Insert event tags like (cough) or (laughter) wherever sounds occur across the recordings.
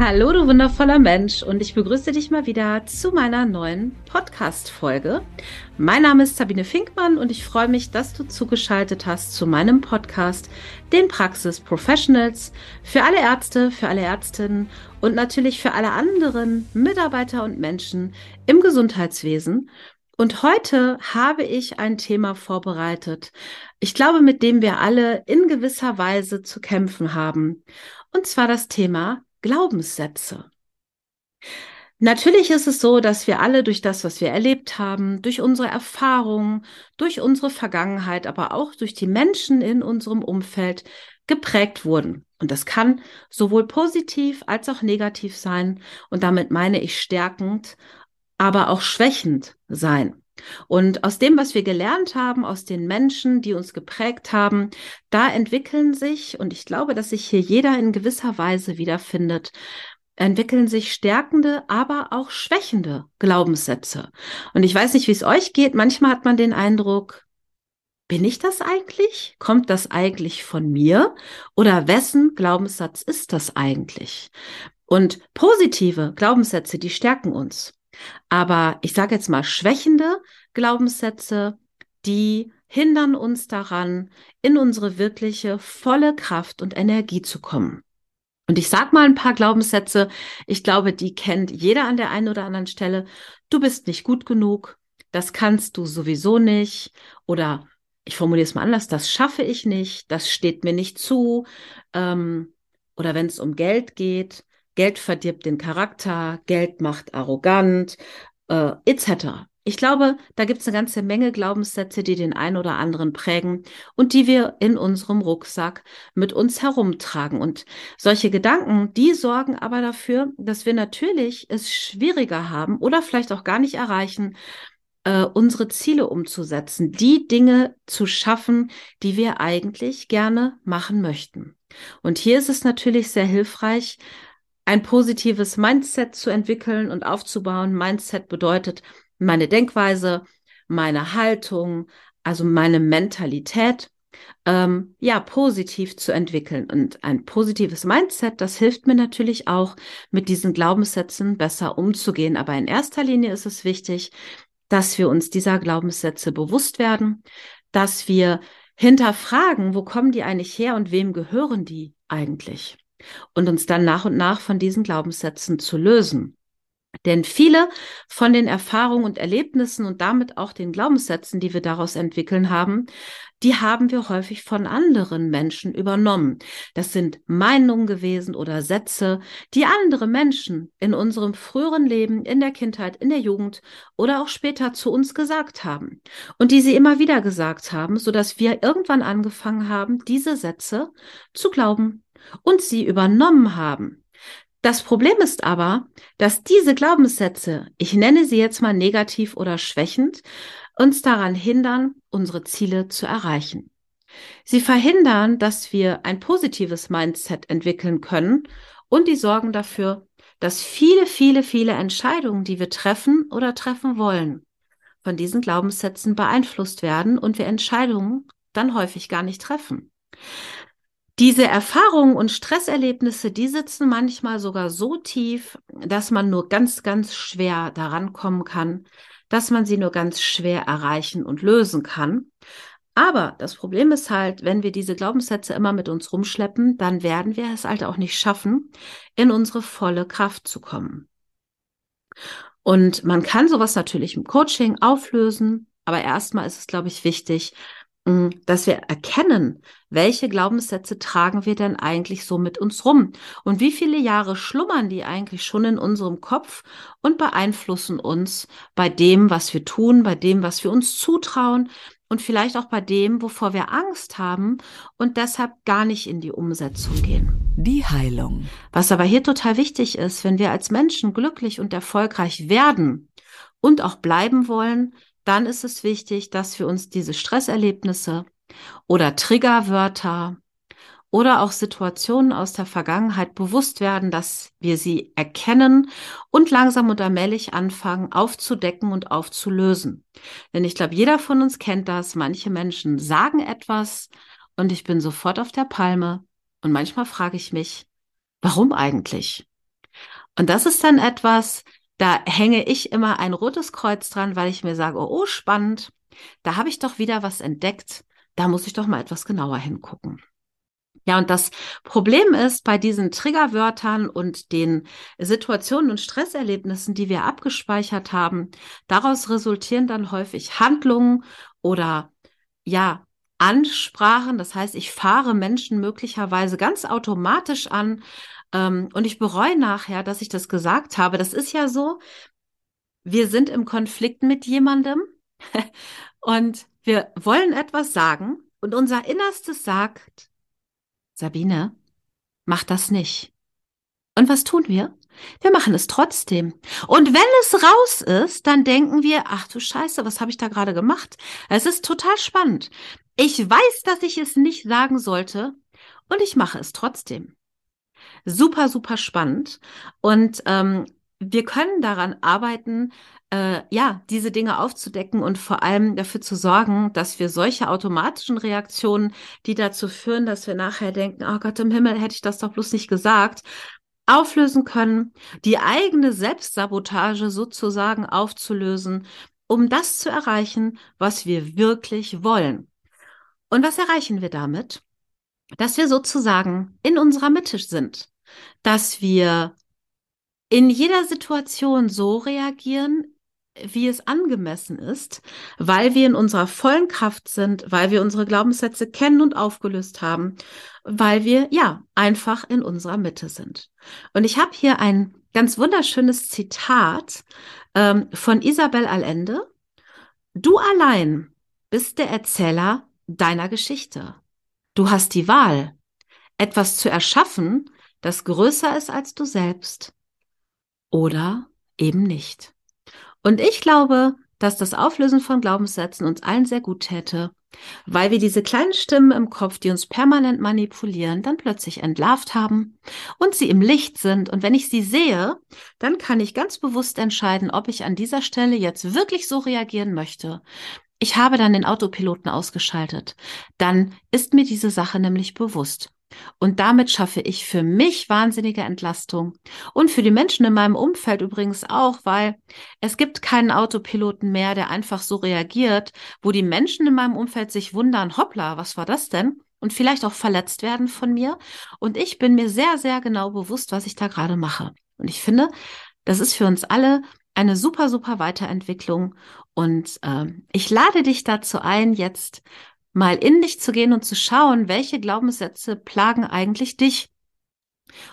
Hallo, du wundervoller Mensch, und ich begrüße dich mal wieder zu meiner neuen Podcast-Folge. Mein Name ist Sabine Finkmann und ich freue mich, dass du zugeschaltet hast zu meinem Podcast, den Praxis Professionals, für alle Ärzte, für alle Ärztinnen und natürlich für alle anderen Mitarbeiter und Menschen im Gesundheitswesen. Und heute habe ich ein Thema vorbereitet, ich glaube, mit dem wir alle in gewisser Weise zu kämpfen haben. Und zwar das Thema Glaubenssätze. Natürlich ist es so, dass wir alle durch das, was wir erlebt haben, durch unsere Erfahrungen, durch unsere Vergangenheit, aber auch durch die Menschen in unserem Umfeld geprägt wurden. Und das kann sowohl positiv als auch negativ sein. Und damit meine ich stärkend, aber auch schwächend sein. Und aus dem, was wir gelernt haben, aus den Menschen, die uns geprägt haben, da entwickeln sich, und ich glaube, dass sich hier jeder in gewisser Weise wiederfindet, entwickeln sich stärkende, aber auch schwächende Glaubenssätze. Und ich weiß nicht, wie es euch geht. Manchmal hat man den Eindruck, bin ich das eigentlich? Kommt das eigentlich von mir? Oder wessen Glaubenssatz ist das eigentlich? Und positive Glaubenssätze, die stärken uns. Aber ich sage jetzt mal schwächende Glaubenssätze, die hindern uns daran, in unsere wirkliche volle Kraft und Energie zu kommen. Und ich sage mal ein paar Glaubenssätze. Ich glaube, die kennt jeder an der einen oder anderen Stelle. Du bist nicht gut genug. Das kannst du sowieso nicht. Oder ich formuliere es mal anders. Das schaffe ich nicht. Das steht mir nicht zu. Ähm, oder wenn es um Geld geht. Geld verdirbt den Charakter, Geld macht arrogant, äh, etc. Ich glaube, da gibt es eine ganze Menge Glaubenssätze, die den einen oder anderen prägen und die wir in unserem Rucksack mit uns herumtragen. Und solche Gedanken, die sorgen aber dafür, dass wir natürlich es schwieriger haben oder vielleicht auch gar nicht erreichen, äh, unsere Ziele umzusetzen, die Dinge zu schaffen, die wir eigentlich gerne machen möchten. Und hier ist es natürlich sehr hilfreich, ein positives Mindset zu entwickeln und aufzubauen. Mindset bedeutet meine Denkweise, meine Haltung, also meine Mentalität, ähm, ja, positiv zu entwickeln. Und ein positives Mindset, das hilft mir natürlich auch, mit diesen Glaubenssätzen besser umzugehen. Aber in erster Linie ist es wichtig, dass wir uns dieser Glaubenssätze bewusst werden, dass wir hinterfragen, wo kommen die eigentlich her und wem gehören die eigentlich? Und uns dann nach und nach von diesen Glaubenssätzen zu lösen. Denn viele von den Erfahrungen und Erlebnissen und damit auch den Glaubenssätzen, die wir daraus entwickeln haben, die haben wir häufig von anderen Menschen übernommen. Das sind Meinungen gewesen oder Sätze, die andere Menschen in unserem früheren Leben, in der Kindheit, in der Jugend oder auch später zu uns gesagt haben. Und die sie immer wieder gesagt haben, sodass wir irgendwann angefangen haben, diese Sätze zu glauben und sie übernommen haben. Das Problem ist aber, dass diese Glaubenssätze, ich nenne sie jetzt mal negativ oder schwächend, uns daran hindern, unsere Ziele zu erreichen. Sie verhindern, dass wir ein positives Mindset entwickeln können und die sorgen dafür, dass viele, viele, viele Entscheidungen, die wir treffen oder treffen wollen, von diesen Glaubenssätzen beeinflusst werden und wir Entscheidungen dann häufig gar nicht treffen. Diese Erfahrungen und Stresserlebnisse, die sitzen manchmal sogar so tief, dass man nur ganz, ganz schwer daran kommen kann, dass man sie nur ganz schwer erreichen und lösen kann. Aber das Problem ist halt, wenn wir diese Glaubenssätze immer mit uns rumschleppen, dann werden wir es halt auch nicht schaffen, in unsere volle Kraft zu kommen. Und man kann sowas natürlich im Coaching auflösen, aber erstmal ist es, glaube ich, wichtig, dass wir erkennen, welche Glaubenssätze tragen wir denn eigentlich so mit uns rum und wie viele Jahre schlummern die eigentlich schon in unserem Kopf und beeinflussen uns bei dem, was wir tun, bei dem, was wir uns zutrauen und vielleicht auch bei dem, wovor wir Angst haben und deshalb gar nicht in die Umsetzung gehen. Die Heilung. Was aber hier total wichtig ist, wenn wir als Menschen glücklich und erfolgreich werden und auch bleiben wollen, dann ist es wichtig, dass wir uns diese Stresserlebnisse oder Triggerwörter oder auch Situationen aus der Vergangenheit bewusst werden, dass wir sie erkennen und langsam und allmählich anfangen aufzudecken und aufzulösen. Denn ich glaube, jeder von uns kennt das. Manche Menschen sagen etwas und ich bin sofort auf der Palme und manchmal frage ich mich, warum eigentlich? Und das ist dann etwas, da hänge ich immer ein rotes Kreuz dran, weil ich mir sage, oh, oh spannend, da habe ich doch wieder was entdeckt, da muss ich doch mal etwas genauer hingucken. Ja, und das Problem ist bei diesen Triggerwörtern und den Situationen und Stresserlebnissen, die wir abgespeichert haben, daraus resultieren dann häufig Handlungen oder ja, Ansprachen. Das heißt, ich fahre Menschen möglicherweise ganz automatisch an ähm, und ich bereue nachher, dass ich das gesagt habe. Das ist ja so, wir sind im Konflikt mit jemandem (laughs) und wir wollen etwas sagen und unser Innerstes sagt, Sabine, mach das nicht. Und was tun wir? Wir machen es trotzdem. Und wenn es raus ist, dann denken wir, ach du Scheiße, was habe ich da gerade gemacht? Es ist total spannend. Ich weiß, dass ich es nicht sagen sollte und ich mache es trotzdem. Super, super spannend. Und ähm, wir können daran arbeiten, äh, ja, diese Dinge aufzudecken und vor allem dafür zu sorgen, dass wir solche automatischen Reaktionen, die dazu führen, dass wir nachher denken, oh Gott im Himmel, hätte ich das doch bloß nicht gesagt, auflösen können, die eigene Selbstsabotage sozusagen aufzulösen, um das zu erreichen, was wir wirklich wollen. Und was erreichen wir damit? Dass wir sozusagen in unserer Mitte sind, dass wir in jeder Situation so reagieren, wie es angemessen ist, weil wir in unserer vollen Kraft sind, weil wir unsere Glaubenssätze kennen und aufgelöst haben, weil wir ja einfach in unserer Mitte sind. Und ich habe hier ein ganz wunderschönes Zitat ähm, von Isabel Allende. Du allein bist der Erzähler deiner Geschichte. Du hast die Wahl, etwas zu erschaffen, das größer ist als du selbst oder eben nicht. Und ich glaube, dass das Auflösen von Glaubenssätzen uns allen sehr gut täte, weil wir diese kleinen Stimmen im Kopf, die uns permanent manipulieren, dann plötzlich entlarvt haben und sie im Licht sind. Und wenn ich sie sehe, dann kann ich ganz bewusst entscheiden, ob ich an dieser Stelle jetzt wirklich so reagieren möchte. Ich habe dann den Autopiloten ausgeschaltet. Dann ist mir diese Sache nämlich bewusst. Und damit schaffe ich für mich wahnsinnige Entlastung und für die Menschen in meinem Umfeld übrigens auch, weil es gibt keinen Autopiloten mehr, der einfach so reagiert, wo die Menschen in meinem Umfeld sich wundern, hoppla, was war das denn? Und vielleicht auch verletzt werden von mir. Und ich bin mir sehr, sehr genau bewusst, was ich da gerade mache. Und ich finde, das ist für uns alle eine super, super Weiterentwicklung. Und äh, ich lade dich dazu ein, jetzt mal in dich zu gehen und zu schauen, welche Glaubenssätze plagen eigentlich dich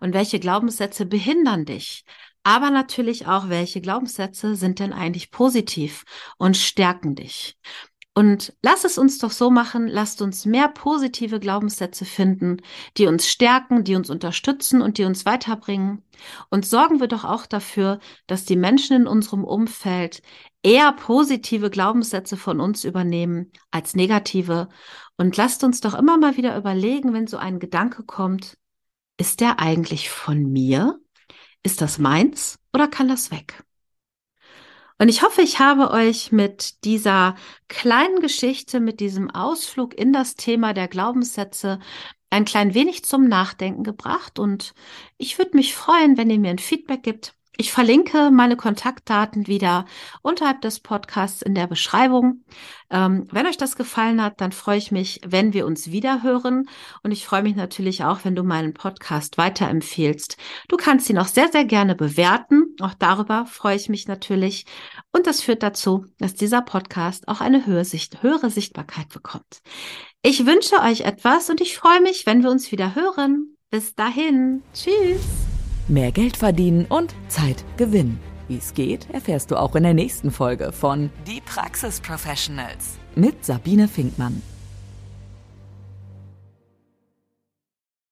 und welche Glaubenssätze behindern dich. Aber natürlich auch, welche Glaubenssätze sind denn eigentlich positiv und stärken dich. Und lass es uns doch so machen, lasst uns mehr positive Glaubenssätze finden, die uns stärken, die uns unterstützen und die uns weiterbringen. Und sorgen wir doch auch dafür, dass die Menschen in unserem Umfeld eher positive Glaubenssätze von uns übernehmen als negative. Und lasst uns doch immer mal wieder überlegen, wenn so ein Gedanke kommt, ist der eigentlich von mir? Ist das meins oder kann das weg? Und ich hoffe, ich habe euch mit dieser kleinen Geschichte, mit diesem Ausflug in das Thema der Glaubenssätze ein klein wenig zum Nachdenken gebracht. Und ich würde mich freuen, wenn ihr mir ein Feedback gibt. Ich verlinke meine Kontaktdaten wieder unterhalb des Podcasts in der Beschreibung. Ähm, wenn euch das gefallen hat, dann freue ich mich, wenn wir uns wieder hören. Und ich freue mich natürlich auch, wenn du meinen Podcast weiterempfehlst. Du kannst ihn auch sehr, sehr gerne bewerten. Auch darüber freue ich mich natürlich. Und das führt dazu, dass dieser Podcast auch eine höhere, Sicht, höhere Sichtbarkeit bekommt. Ich wünsche euch etwas und ich freue mich, wenn wir uns wieder hören. Bis dahin. Tschüss mehr Geld verdienen und Zeit gewinnen. Wie es geht, erfährst du auch in der nächsten Folge von Die Praxis Professionals mit Sabine Finkmann.